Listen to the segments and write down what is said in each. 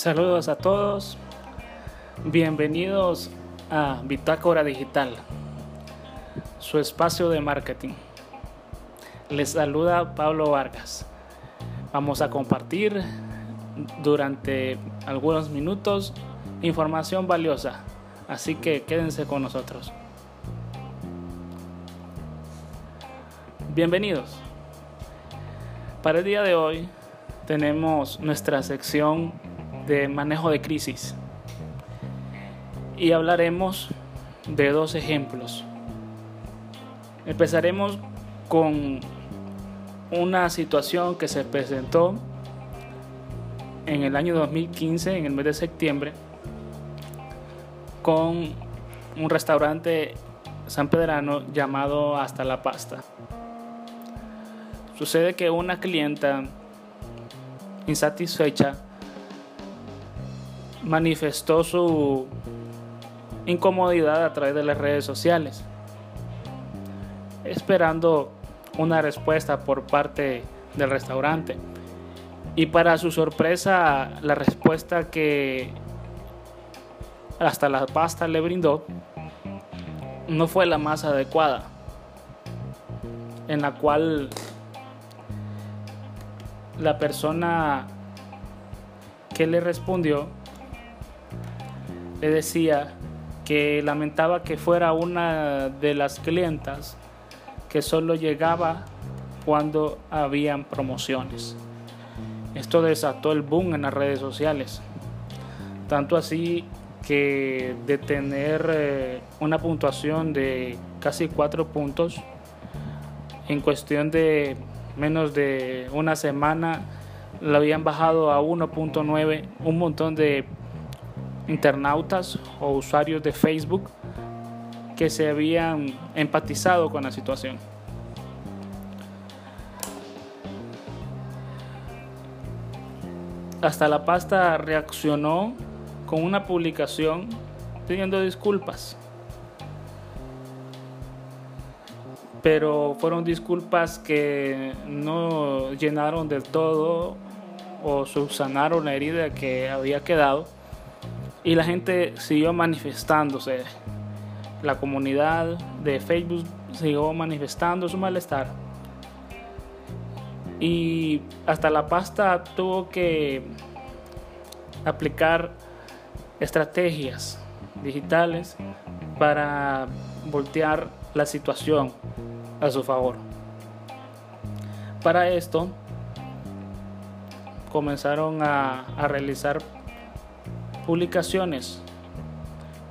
Saludos a todos, bienvenidos a Bitácora Digital, su espacio de marketing. Les saluda Pablo Vargas. Vamos a compartir durante algunos minutos información valiosa, así que quédense con nosotros. Bienvenidos. Para el día de hoy tenemos nuestra sección de manejo de crisis y hablaremos de dos ejemplos. Empezaremos con una situación que se presentó en el año 2015, en el mes de septiembre, con un restaurante sanpedrano llamado Hasta la Pasta. Sucede que una clienta insatisfecha, manifestó su incomodidad a través de las redes sociales, esperando una respuesta por parte del restaurante. Y para su sorpresa, la respuesta que hasta la pasta le brindó no fue la más adecuada, en la cual la persona que le respondió le decía que lamentaba que fuera una de las clientas que solo llegaba cuando habían promociones. Esto desató el boom en las redes sociales. Tanto así que de tener eh, una puntuación de casi cuatro puntos, en cuestión de menos de una semana lo habían bajado a 1.9 un montón de internautas o usuarios de Facebook que se habían empatizado con la situación. Hasta la pasta reaccionó con una publicación pidiendo disculpas pero fueron disculpas que no llenaron del todo o subsanaron la herida que había quedado y la gente siguió manifestándose. La comunidad de Facebook siguió manifestando su malestar y hasta la pasta tuvo que aplicar estrategias digitales para voltear la situación a su favor. Para esto comenzaron a, realizar publicaciones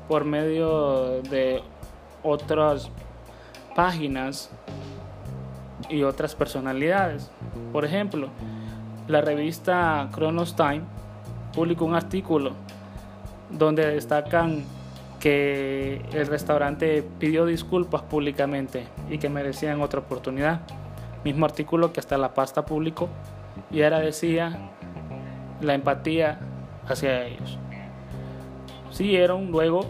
por medio de otras páginas y otras personalidades. Por ejemplo, la revista Chronos Time publicó un artículo donde destacan que el restaurante pidió disculpas públicamente y que merecían otra oportunidad. Mismo artículo que hasta la pasta publicó y ahora decía la empatía hacia ellos. Siguieron, luego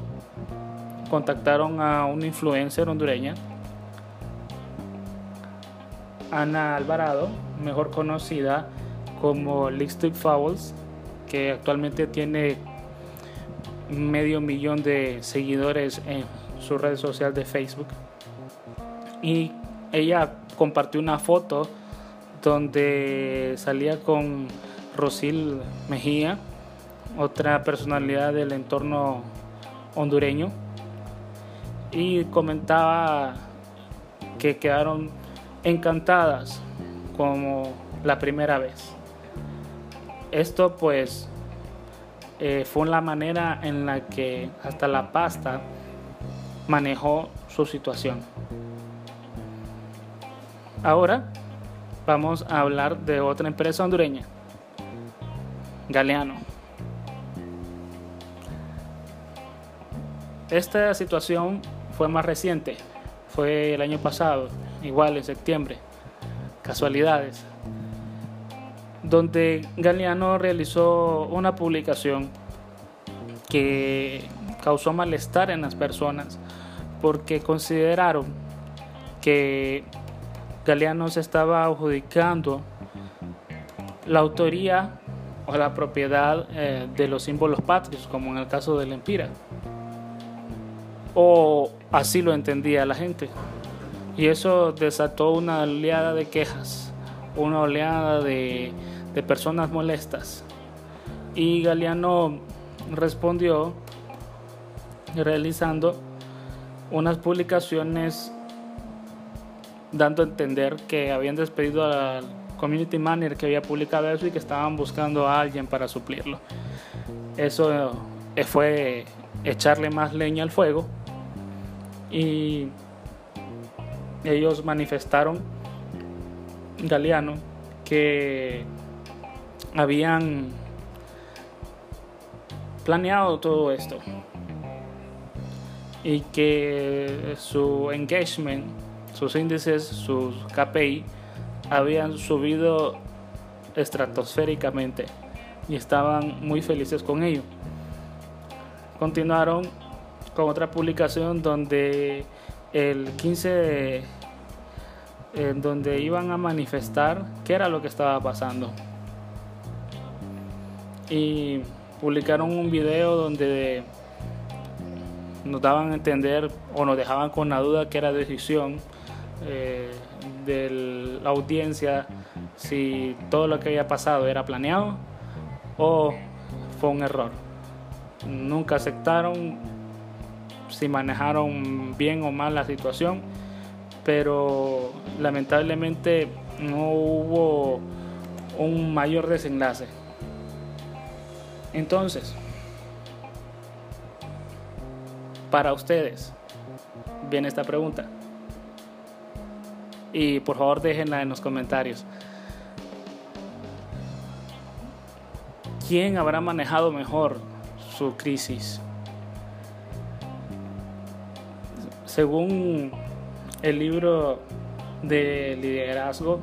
contactaron a una influencer hondureña, Ana Alvarado, mejor conocida como Lipstick Fowls, que actualmente tiene medio millón de seguidores en su red social de Facebook. Y ella compartió una foto donde salía con Rosil Mejía, otra personalidad del entorno hondureño, y comentaba que quedaron encantadas como la primera vez. Esto pues eh, fue la manera en la que hasta la pasta manejó su situación. Ahora vamos a hablar de otra empresa hondureña, Galeano. Esta situación fue más reciente, fue el año pasado, igual en septiembre, casualidades donde Galeano realizó una publicación que causó malestar en las personas porque consideraron que Galeano se estaba adjudicando la autoría o la propiedad eh, de los símbolos patrios, como en el caso del Empira. O así lo entendía la gente. Y eso desató una oleada de quejas, una oleada de, de personas molestas. Y Galeano respondió realizando unas publicaciones dando a entender que habían despedido al community manager que había publicado eso y que estaban buscando a alguien para suplirlo. Eso eh, fue echarle más leña al fuego y ellos manifestaron, Galeano, que habían planeado todo esto y que su engagement, sus índices, sus KPI habían subido estratosféricamente y estaban muy felices con ello. Continuaron con otra publicación donde el 15 en donde iban a manifestar qué era lo que estaba pasando. Y publicaron un video donde nos daban a entender o nos dejaban con la duda que era decisión eh, de la audiencia si todo lo que había pasado era planeado o fue un error. Nunca aceptaron si manejaron bien o mal la situación, pero lamentablemente no hubo un mayor desenlace. Entonces, para ustedes viene esta pregunta. Y por favor déjenla en los comentarios. ¿Quién habrá manejado mejor su crisis? Según el libro de liderazgo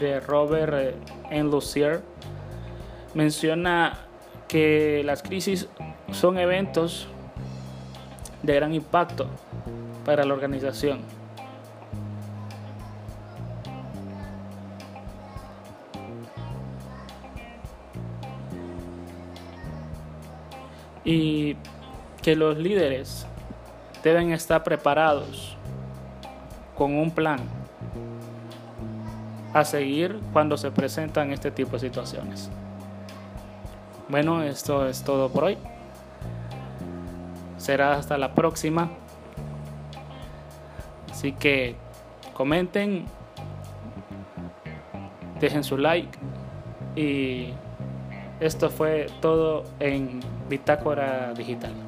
de Robert N. Lucier, menciona que las crisis son eventos de gran impacto para la organización. Y que los líderes deben estar preparados con un plan a seguir cuando se presentan este tipo de situaciones. Bueno, esto es todo por hoy. Será hasta la próxima. Así que comenten, dejen su like y esto fue todo en Bitácora Digital.